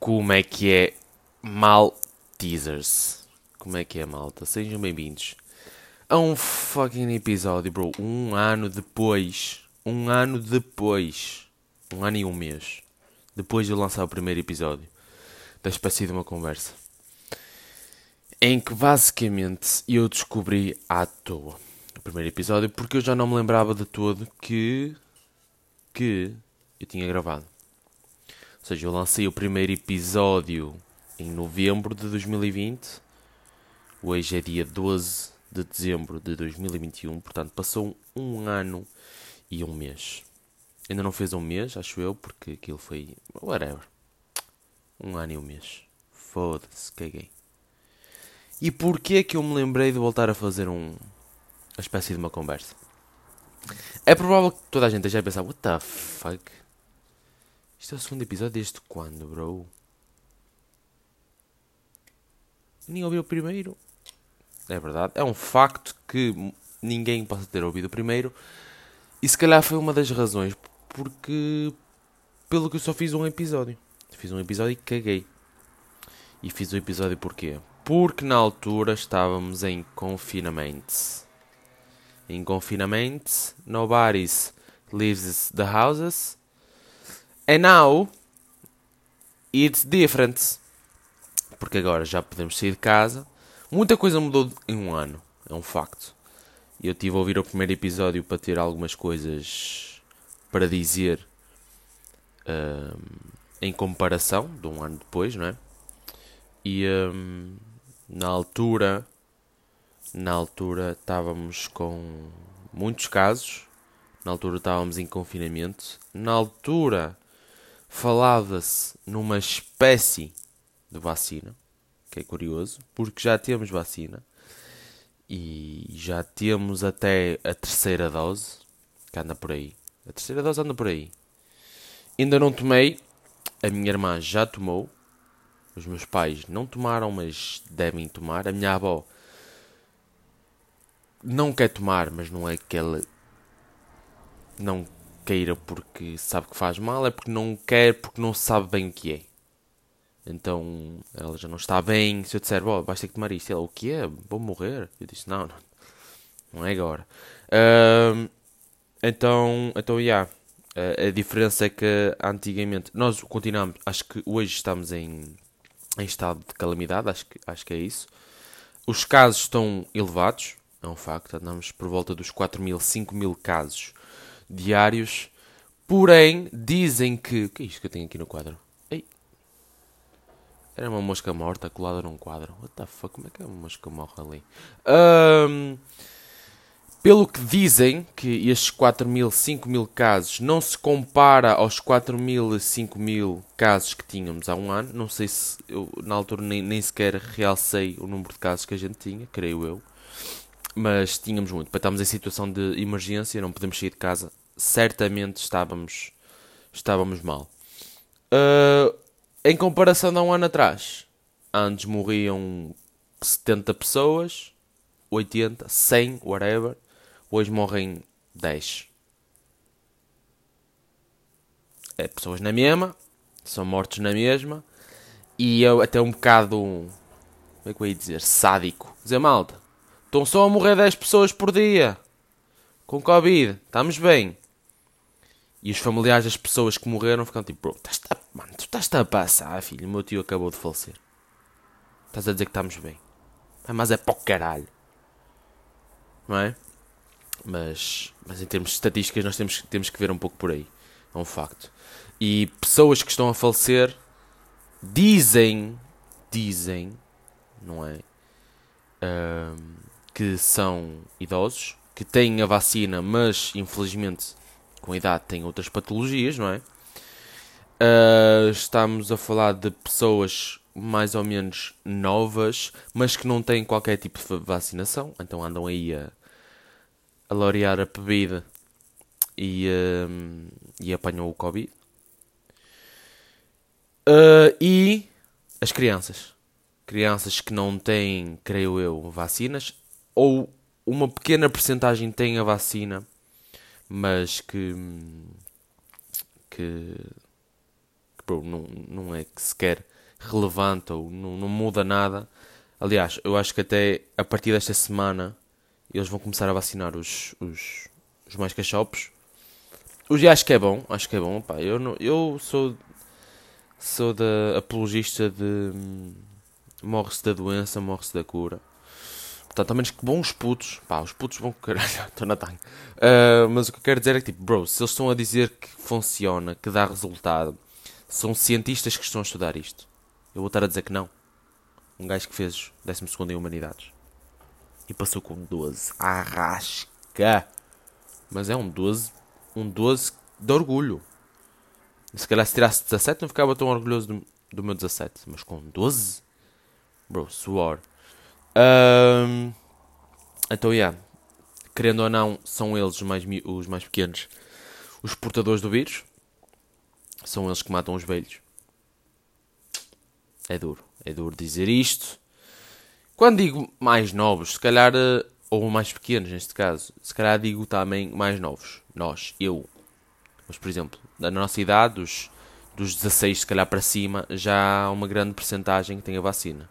Como é que é mal teasers? Como é que é, malta? Sejam bem-vindos a um fucking episódio, bro. Um ano depois. Um ano depois. Um ano e um mês. Depois de lançar o primeiro episódio da espécie de uma conversa. Em que basicamente eu descobri à toa o primeiro episódio porque eu já não me lembrava de todo que. que eu tinha gravado. Ou seja, eu lancei o primeiro episódio em novembro de 2020. Hoje é dia 12 de dezembro de 2021. Portanto, passou um ano e um mês. Ainda não fez um mês, acho eu, porque aquilo foi. whatever. Um ano e um mês. Foda-se, caguei. E porquê que eu me lembrei de voltar a fazer um. uma espécie de uma conversa? É provável que toda a gente esteja a pensar: what the fuck? Isto é o segundo episódio desde quando, bro? Nem ouvi o primeiro. É verdade. É um facto que ninguém possa ter ouvido o primeiro. E se calhar foi uma das razões. Porque. Pelo que eu só fiz um episódio. Fiz um episódio e caguei. E fiz o episódio porquê? Porque na altura estávamos em confinamento. Em confinamento, nobody leaves the houses. And now it's different. Porque agora já podemos sair de casa. Muita coisa mudou em um ano, é um facto. Eu tive a ouvir o primeiro episódio para ter algumas coisas para dizer um, em comparação de um ano depois, não é? E um, na altura, na altura estávamos com muitos casos. Na altura estávamos em confinamento. Na altura falava-se numa espécie de vacina, que é curioso, porque já temos vacina e já temos até a terceira dose, que anda por aí. A terceira dose anda por aí. Ainda não tomei, a minha irmã já tomou, os meus pais não tomaram, mas devem tomar. A minha avó não quer tomar, mas não é que ela não queira porque sabe que faz mal, é porque não quer, porque não sabe bem o que é. Então ela já não está bem. Se eu disser, oh, vais ter que tomar isto, ela, o que é? Vou morrer? Eu disse, não, não, não é agora. Uh, então, então, já. Yeah. Uh, a diferença é que antigamente, nós continuamos, acho que hoje estamos em, em estado de calamidade, acho que, acho que é isso. Os casos estão elevados, é um facto, andamos por volta dos 4 mil, 5 mil casos diários. Porém, dizem que. O que é isto que eu tenho aqui no quadro? Ei. Era uma mosca morta colada num quadro. What the fuck? Como é que é uma mosca morre ali? Um, pelo que dizem, que estes 4 mil, 5 mil casos não se compara aos 4 mil, 5 mil casos que tínhamos há um ano. Não sei se eu, na altura, nem, nem sequer realcei o número de casos que a gente tinha, creio eu. Mas tínhamos muito. Para estarmos em situação de emergência, não podemos sair de casa certamente estávamos, estávamos mal. Uh, em comparação a um ano atrás, antes morriam 70 pessoas, 80, 100, whatever. Hoje morrem 10. É pessoas na mesma, são mortos na mesma. E eu até um bocado, como é que eu ia dizer, sádico. Dizer malta, estão só a morrer 10 pessoas por dia. Com Covid, estamos bem. E os familiares das pessoas que morreram ficam tipo, bro, estás a, mano, tu estás a passar, filho. O meu tio acabou de falecer. Estás a dizer que estamos bem. Mas é para o caralho. Não é? Mas, mas em termos de estatísticas, nós temos, temos que ver um pouco por aí. É um facto. E pessoas que estão a falecer dizem, dizem, não é? Um, que são idosos, que têm a vacina, mas infelizmente com idade têm outras patologias, não é? Uh, estamos a falar de pessoas mais ou menos novas, mas que não têm qualquer tipo de vacinação, então andam aí a, a laurear a bebida e, uh, e apanham o Covid. Uh, e as crianças. Crianças que não têm, creio eu, vacinas, ou uma pequena porcentagem tem a vacina mas que, que, que bro, não, não é que sequer relevante ou não, não muda nada. Aliás, eu acho que até a partir desta semana eles vão começar a vacinar os, os, os mais cachopos. Hoje acho que é bom, acho que é bom, pá. Eu, não, eu sou, sou da apologista de morre-se da doença, morre-se da cura. Portanto, a menos que bons putos, pá, os putos vão caralho, estou na tanga. Uh, mas o que eu quero dizer é que, tipo, bro, se eles estão a dizer que funciona, que dá resultado, são cientistas que estão a estudar isto. Eu vou estar a dizer que não. Um gajo que fez 12 em Humanidades e passou com 12. Arrasca! Mas é um 12, um 12 de orgulho. Se calhar se tirasse 17 não ficava tão orgulhoso do, do meu 17. Mas com 12? Bro, suor. Um, então, yeah. Querendo ou não, são eles os mais, os mais pequenos os portadores do vírus. São eles que matam os velhos. É duro. É duro dizer isto. Quando digo mais novos, se calhar. Eh, ou mais pequenos neste caso. Se calhar digo também mais novos. Nós, eu. Mas, por exemplo, na nossa idade, dos, dos 16 se calhar para cima, já há uma grande percentagem que tem a vacina.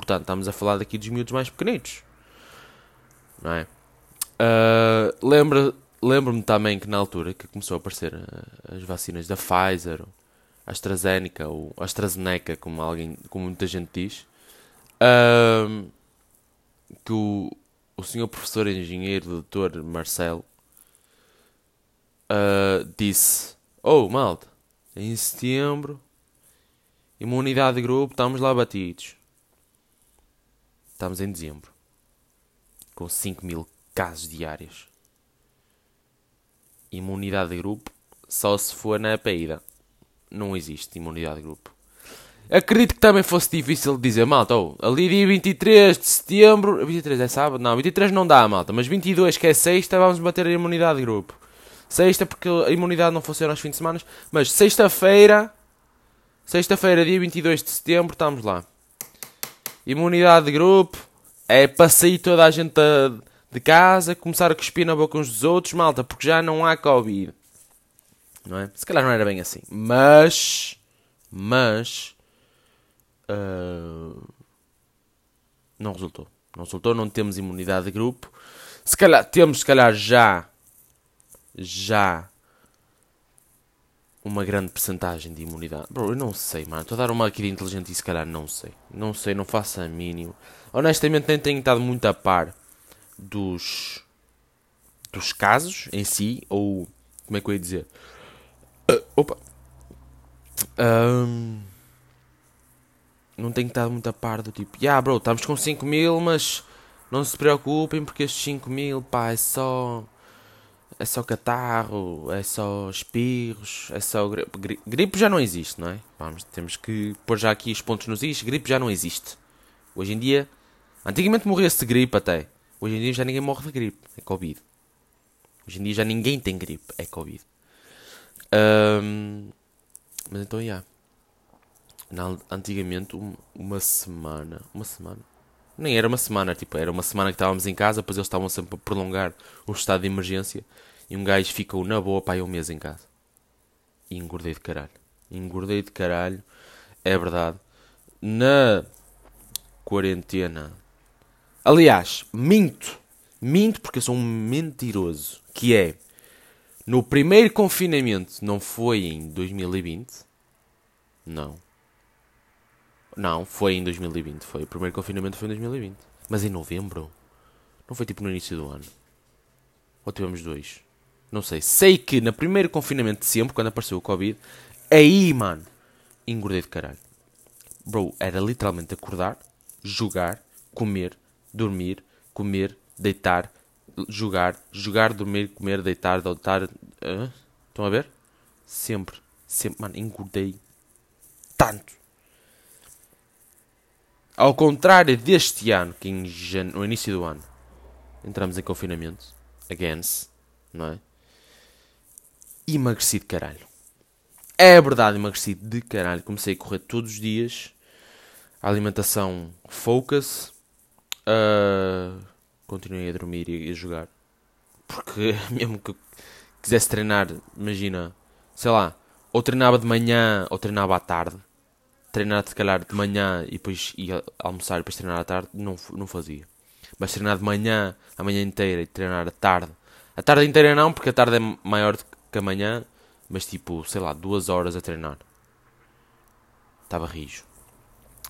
Portanto, estamos a falar daqui dos miúdos mais pequenitos. Não é? Uh, lembra, lembro-me também que na altura que começou a aparecer uh, as vacinas da Pfizer, AstraZeneca ou AstraZeneca, como, alguém, como muita gente diz, uh, que o, o senhor professor engenheiro, doutor Marcelo, disse: Oh, malta, em setembro, imunidade de grupo, estamos lá batidos. Estamos em dezembro. Com 5 mil casos diários. Imunidade de grupo só se for na paída. Não existe imunidade de grupo. Acredito que também fosse difícil de dizer, malta, oh, ali dia 23 de setembro, 23 é sábado? Não, 23 não dá, malta, mas 22 que é sexta, vamos bater a imunidade de grupo. Sexta porque a imunidade não funciona aos fins de semana, mas sexta-feira, sexta-feira, dia 22 de setembro, estamos lá. Imunidade de grupo é para sair toda a gente de casa, começar a cuspir na boca uns dos outros, malta, porque já não há Covid. Não é? Se calhar não era bem assim. Mas. Mas. Uh, não resultou. Não resultou, não temos imunidade de grupo. Se calhar, temos, se calhar, já. Já uma grande percentagem de imunidade. Bro, eu não sei, mano. Estou a dar uma aqui de inteligente e se calhar não sei. Não sei, não faço a mínimo. Honestamente, nem tenho estado muito a par dos. dos casos em si. Ou. como é que eu ia dizer? Uh, opa! Um, não tenho estado muito a par do tipo. Yeah, bro, estamos com 5 mil, mas não se preocupem porque estes 5 mil, pá, é só é só catarro, é só espirros, é só gripe. Gripe já não existe, não é? Vamos, temos que pôr já aqui os pontos nos is. Gripe já não existe. Hoje em dia, antigamente morria-se de gripe até. Hoje em dia já ninguém morre de gripe, é Covid. Hoje em dia já ninguém tem gripe, é Covid. Um, mas então, já. Yeah. Antigamente, uma semana. Uma semana? Nem era uma semana, tipo, era uma semana que estávamos em casa, depois eles estavam sempre a prolongar o estado de emergência. E um gajo ficou na boa para aí um mês em casa. E engordei de caralho. Engordei de caralho. É verdade. Na quarentena. Aliás, minto. Minto porque eu sou um mentiroso. Que é. No primeiro confinamento, não foi em 2020? Não. Não, foi em 2020. Foi. O primeiro confinamento foi em 2020. Mas em novembro? Não foi tipo no início do ano? Ou tivemos dois? Não sei. Sei que no primeiro confinamento de sempre, quando apareceu o Covid, aí, mano, engordei de caralho. Bro, era literalmente acordar, jogar, comer, dormir, comer, deitar, jogar, jogar, dormir, comer, deitar, deitar. Uh, estão a ver? Sempre, sempre, mano, engordei tanto. Ao contrário deste ano, que no início do ano entramos em confinamento, against, não é? Emagreci de caralho. É verdade, emagreci de caralho. Comecei a correr todos os dias. A alimentação focus. Uh, continuei a dormir e a jogar. Porque mesmo que eu quisesse treinar, imagina, sei lá, ou treinava de manhã ou treinava à tarde. Treinar se calhar de manhã e depois ia almoçar e depois treinar à tarde, não, não fazia. Mas treinar de manhã, a manhã inteira e treinar à tarde. A tarde inteira não, porque a tarde é maior que a manhã, mas tipo, sei lá, duas horas a treinar. Estava rijo.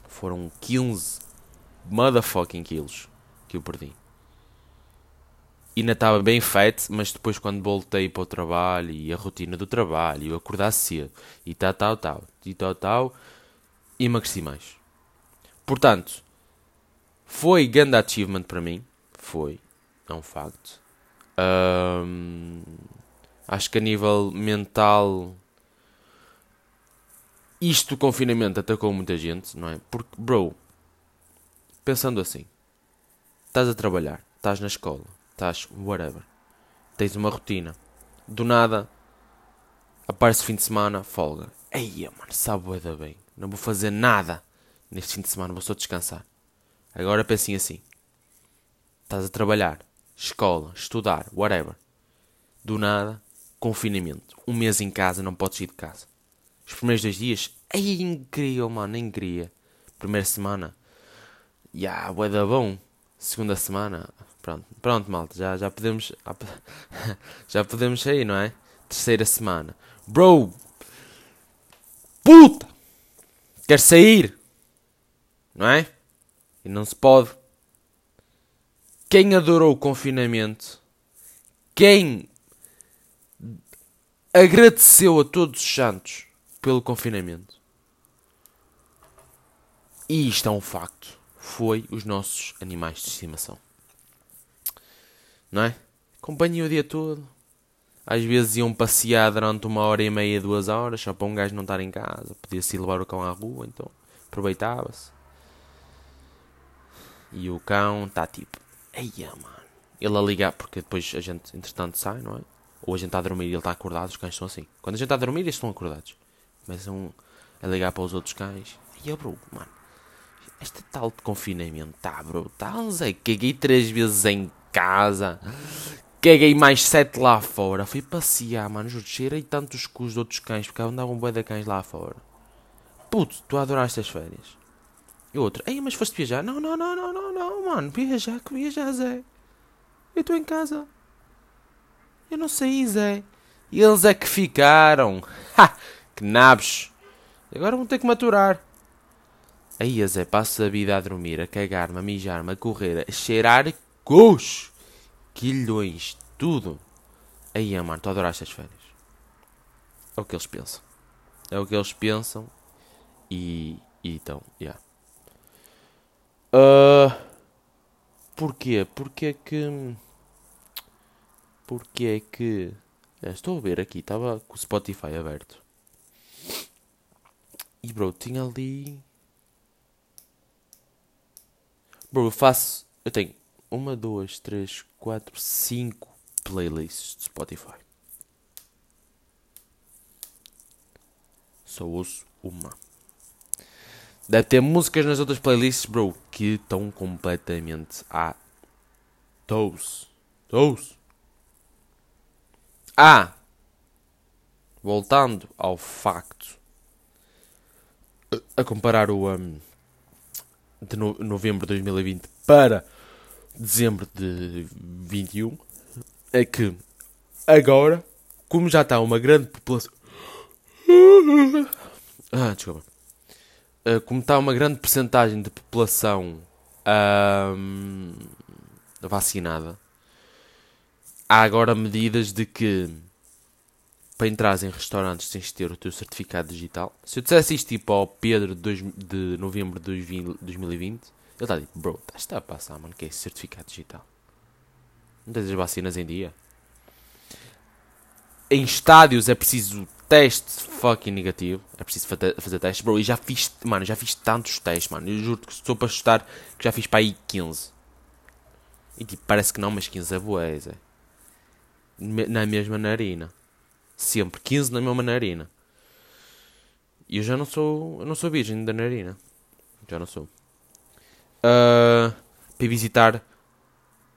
Foram 15 motherfucking quilos que eu perdi. E ainda estava bem feito, mas depois quando voltei para o trabalho e a rotina do trabalho, eu acordar cedo, e tal, tal, tal, e tal, tal, emagreci mais. Portanto, foi grande achievement para mim. Foi, é um facto. Um, acho que a nível mental, isto do confinamento atacou muita gente, não é? Porque, bro, pensando assim, estás a trabalhar, estás na escola, estás whatever, tens uma rotina, do nada aparece fim de semana, folga. Eia, mano, sabe da bem, não vou fazer nada neste fim de semana, vou só descansar. Agora pensem assim, estás a trabalhar, escola, estudar, whatever, do nada, confinamento, um mês em casa, não podes ir de casa. Os primeiros dois dias, ei, incrível, mano, nem queria. Primeira semana, ya, yeah, da bom. Segunda semana, pronto, pronto, malta, já, já podemos, já podemos sair, não é? Terceira semana, bro, puta, quer sair, não é? E não se pode. Quem adorou o confinamento, quem agradeceu a todos os santos pelo confinamento, e isto é um facto foi os nossos animais de estimação. Não é? Companhia o dia todo. Às vezes iam passear durante uma hora e meia, duas horas, só para um gajo não estar em casa. Podia-se levar o cão à rua, então aproveitava-se. E o cão está tipo, eia mano. Ele a ligar, porque depois a gente entretanto sai, não é? Ou a gente está a dormir e ele está acordado, os cães são assim. Quando a gente está a dormir, eles estão acordados. Começam a ligar para os outros cães. E eu, bro, mano, este tal de confinamento tá brutal, Zé. Caguei três vezes em casa. Caguei mais sete lá fora. Fui passear, mano. Juro, cheirei tantos cus de outros cães porque andavam um boi de cães lá fora. Puto, tu adoraste as férias. E outro, ei, mas foste viajar? Não, não, não, não, não, não, mano. Viajar, que viajar, Zé. Eu estou em casa. Eu não saí, Zé. E eles é que ficaram. Ha! Que nabos. Agora vão ter que maturar. Aí Zé passa a vida a dormir, a cagar-me, a mijar-me, a correr, a cheirar cus, quilhões, tudo. Aí, mano, tu adoraste as férias. É o que eles pensam. É o que eles pensam. E, e então, já. Yeah. Uh, porquê? Porquê que. Porquê é que. É, estou a ver aqui, estava com o Spotify aberto. E bro, tinha ali Bro, eu faço. Eu tenho uma, duas, três, quatro, cinco playlists de Spotify. Só ouço uma. Deve ter músicas nas outras playlists, bro, que estão completamente a toes. Toes. Ah! Voltando ao facto. A comparar o. Um, de no novembro de 2020 para dezembro de 21 é que agora, como já está uma grande população. Ah, desculpa. Uh, como está uma grande percentagem de população um, vacinada, há agora medidas de que para entrar em restaurantes tens de ter o teu certificado digital. Se eu dissesse isto tipo ao Pedro de, dois, de novembro de 2020, ele está tipo, bro, estás a passar, mano, que é esse certificado digital? Não tens as vacinas em dia? Em estádios é preciso teste fucking negativo. É preciso fazer, testes, bro. E já fiz, mano, já fiz tantos testes, mano. Eu juro que estou para chutar que já fiz para aí 15. E tipo, parece que não, mas 15 é boa, é. Na mesma narina. Sempre. 15 na mesma narina. E eu já não sou. Eu não sou virgem da narina. Já não sou. Uh, para visitar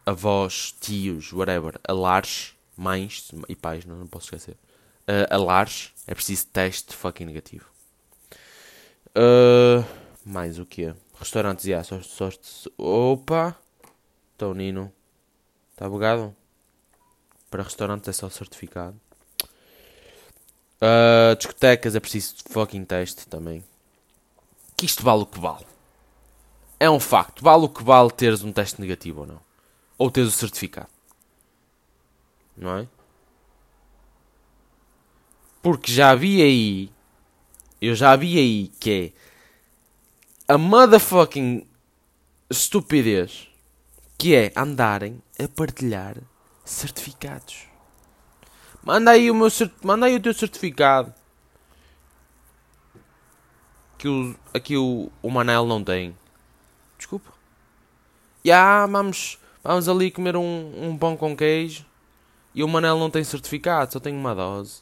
avós, tios, whatever, alares, mães e pais, não, não posso esquecer. uh, a lares, é preciso teste fucking negativo. Uh, mais o quê? Restaurantes, yeah, só, só, Opa! Então, Nino. Está bugado? Para restaurantes é só certificado. Uh, discotecas é preciso fucking teste também. Que isto vale o que vale. É um facto. Vale o que vale teres um teste negativo ou não. Ou teres o certificado. Não é? Porque já vi aí. Eu já vi aí que é a motherfucking estupidez que é andarem a partilhar certificados. Manda aí o meu manda aí o teu certificado. Que o, aqui o, o Manel não tem. Desculpa. Já, yeah, vamos, vamos ali comer um, um pão com queijo. E o Manel não tem certificado, só tem uma dose.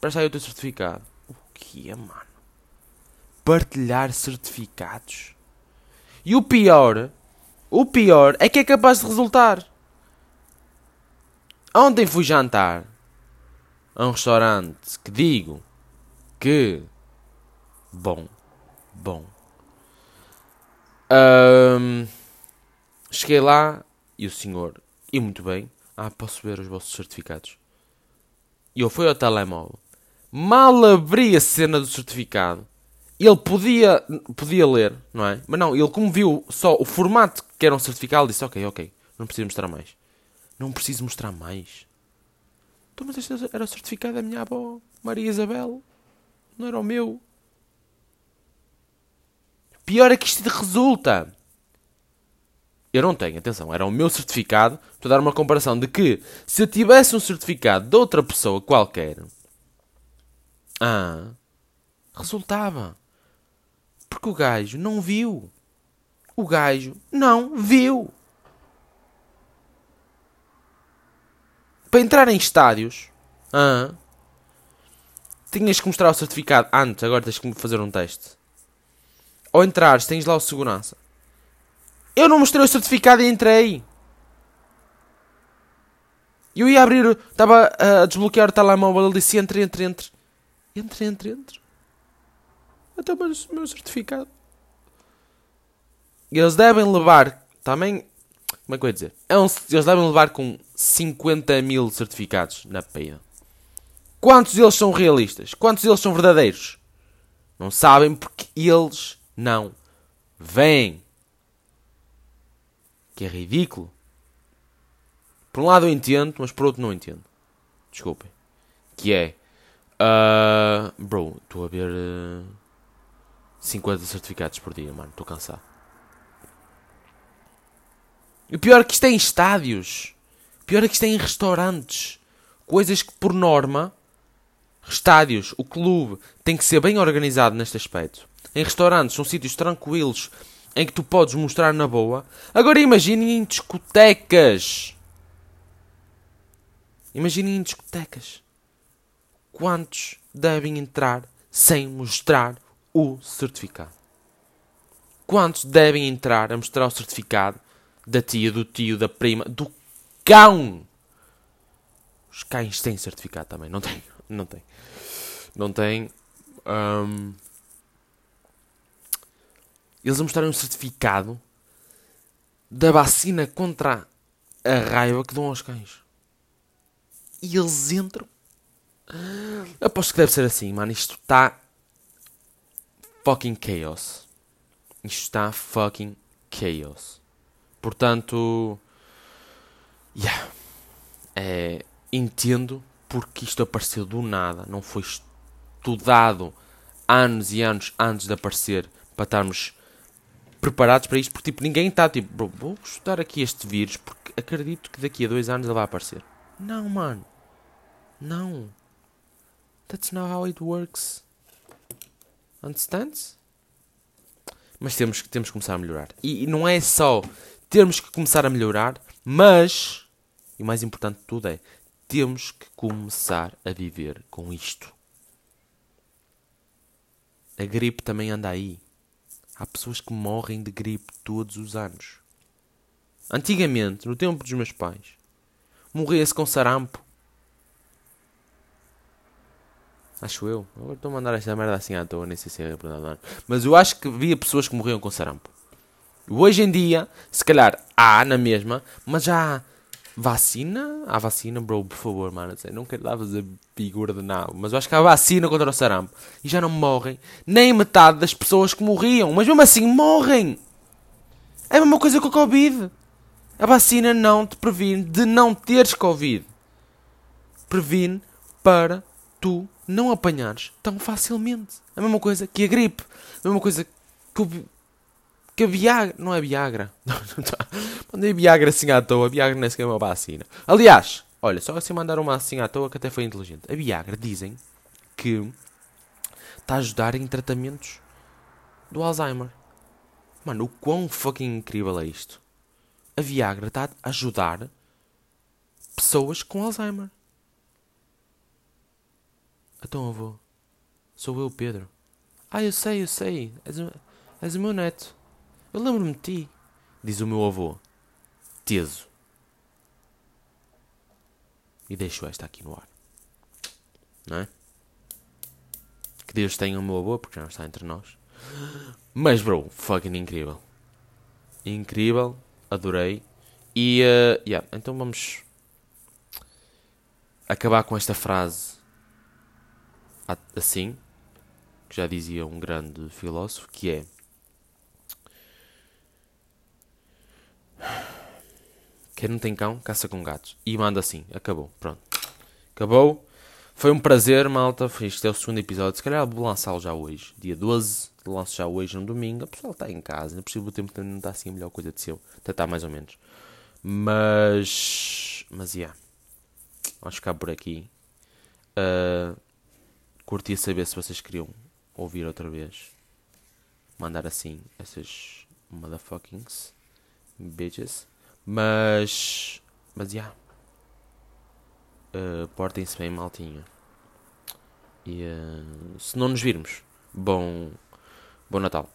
Presta aí o teu certificado. O que é, mano? Partilhar certificados. E o pior, o pior é que é capaz de resultar. Ontem fui jantar a um restaurante que digo que bom, bom. Um, cheguei lá e o senhor, e muito bem, ah, posso ver os vossos certificados. E eu fui ao telemóvel, mal abri a cena do certificado, ele podia, podia ler, não é? Mas não, ele como viu só o formato que era um certificado, disse, ok, ok, não preciso mostrar mais. Não preciso mostrar mais. Então, mas este era o certificado da minha avó, Maria Isabel. Não era o meu. Pior é que isto resulta. Eu não tenho, atenção, era o meu certificado. Estou a dar uma comparação de que se eu tivesse um certificado de outra pessoa qualquer, ah, resultava. Porque o gajo não viu. O gajo não viu. Para entrar em estádios, ah, tinhas que mostrar o certificado antes, agora tens que fazer um teste. Ou entrares, tens lá o segurança. Eu não mostrei o certificado e entrei. Eu ia abrir, estava a desbloquear o telemóvel, ele disse entre, entre, entre. Entre, entre, entre. Até o meu certificado. Eles devem levar também como é que eu ia dizer? É um, eles devem levar com 50 mil certificados na peia. Quantos deles são realistas? Quantos deles são verdadeiros? Não sabem porque eles não vêm. Que é ridículo. Por um lado eu entendo, mas por outro não entendo. Desculpem. Que é. Uh, bro, estou a ver. Uh, 50 certificados por dia, mano. Estou cansado. E o pior é que isto é em estádios. Pior é que isto é em restaurantes. Coisas que, por norma, estádios, o clube, tem que ser bem organizado neste aspecto. Em restaurantes, são sítios tranquilos em que tu podes mostrar na boa. Agora imaginem em discotecas. Imaginem em discotecas. Quantos devem entrar sem mostrar o certificado? Quantos devem entrar a mostrar o certificado da tia, do tio, da prima, do cão. Os cães têm certificado também. Não tem. Não tem. Não tem. Um... Eles a mostrarem um certificado da vacina contra a raiva que dão aos cães. E eles entram. Aposto que deve ser assim, mano. Isto está fucking chaos. Isto está fucking chaos. Portanto, yeah, é, entendo porque isto apareceu do nada, não foi estudado anos e anos antes de aparecer para estarmos preparados para isto, porque tipo, ninguém está tipo, vou estudar aqui este vírus porque acredito que daqui a dois anos ele vai aparecer. Não, mano. Não. That's not how it works. Understands? Mas temos, temos que começar a melhorar. E, e não é só temos que começar a melhorar, mas, e o mais importante de tudo é, temos que começar a viver com isto. A gripe também anda aí. Há pessoas que morrem de gripe todos os anos. Antigamente, no tempo dos meus pais, morria-se com sarampo. Acho eu. Agora estou a mandar esta merda assim à toa, nem sei se é verdade. Mas eu acho que havia pessoas que morriam com sarampo. Hoje em dia, se calhar há na mesma, mas já há vacina. Há vacina, bro, por favor, mano. Não quero dar fazer figura de nada, mas eu acho que há vacina contra o sarampo e já não morrem nem metade das pessoas que morriam, mas mesmo assim morrem. É a mesma coisa com a Covid. A vacina não te previne de não teres Covid. Previne para tu não apanhares tão facilmente. A mesma coisa que a gripe. A mesma coisa que o, que a Viagra. Não é Viagra. Mandei Viagra assim à toa. A Viagra nem sequer é uma vacina. Aliás, olha, só assim mandar uma assim à toa que até foi inteligente. A Viagra dizem que está a ajudar em tratamentos do Alzheimer. Mano, o quão fucking incrível é isto? A Viagra está a ajudar pessoas com Alzheimer. Então avô, sou eu, Pedro. Ah, eu sei, eu sei. És o, és o meu neto. Eu lembro-me de ti, diz o meu avô, teso. E deixo esta aqui no ar. Não é? Que Deus tenha o meu avô, porque já não está entre nós. Mas, bro, fucking incrível. Incrível, adorei. E, uh, yeah, então vamos acabar com esta frase assim, que já dizia um grande filósofo, que é Quem não tem cão, caça com gatos. E manda assim. Acabou. Pronto. Acabou. Foi um prazer, malta. Este é o segundo episódio. Se calhar vou lançá-lo já hoje. Dia 12. Lanço já hoje no domingo. O pessoal está em casa. Não possível o tempo também não está assim a melhor coisa de seu. Até está mais ou menos. Mas. Mas, yeah. Vamos ficar por aqui. Uh, curtia saber se vocês queriam ouvir outra vez. Mandar assim essas motherfuckings bitches. Mas. Mas já. Yeah. Uh, Portem-se bem, maltinha. E uh, se não nos virmos, bom, bom Natal.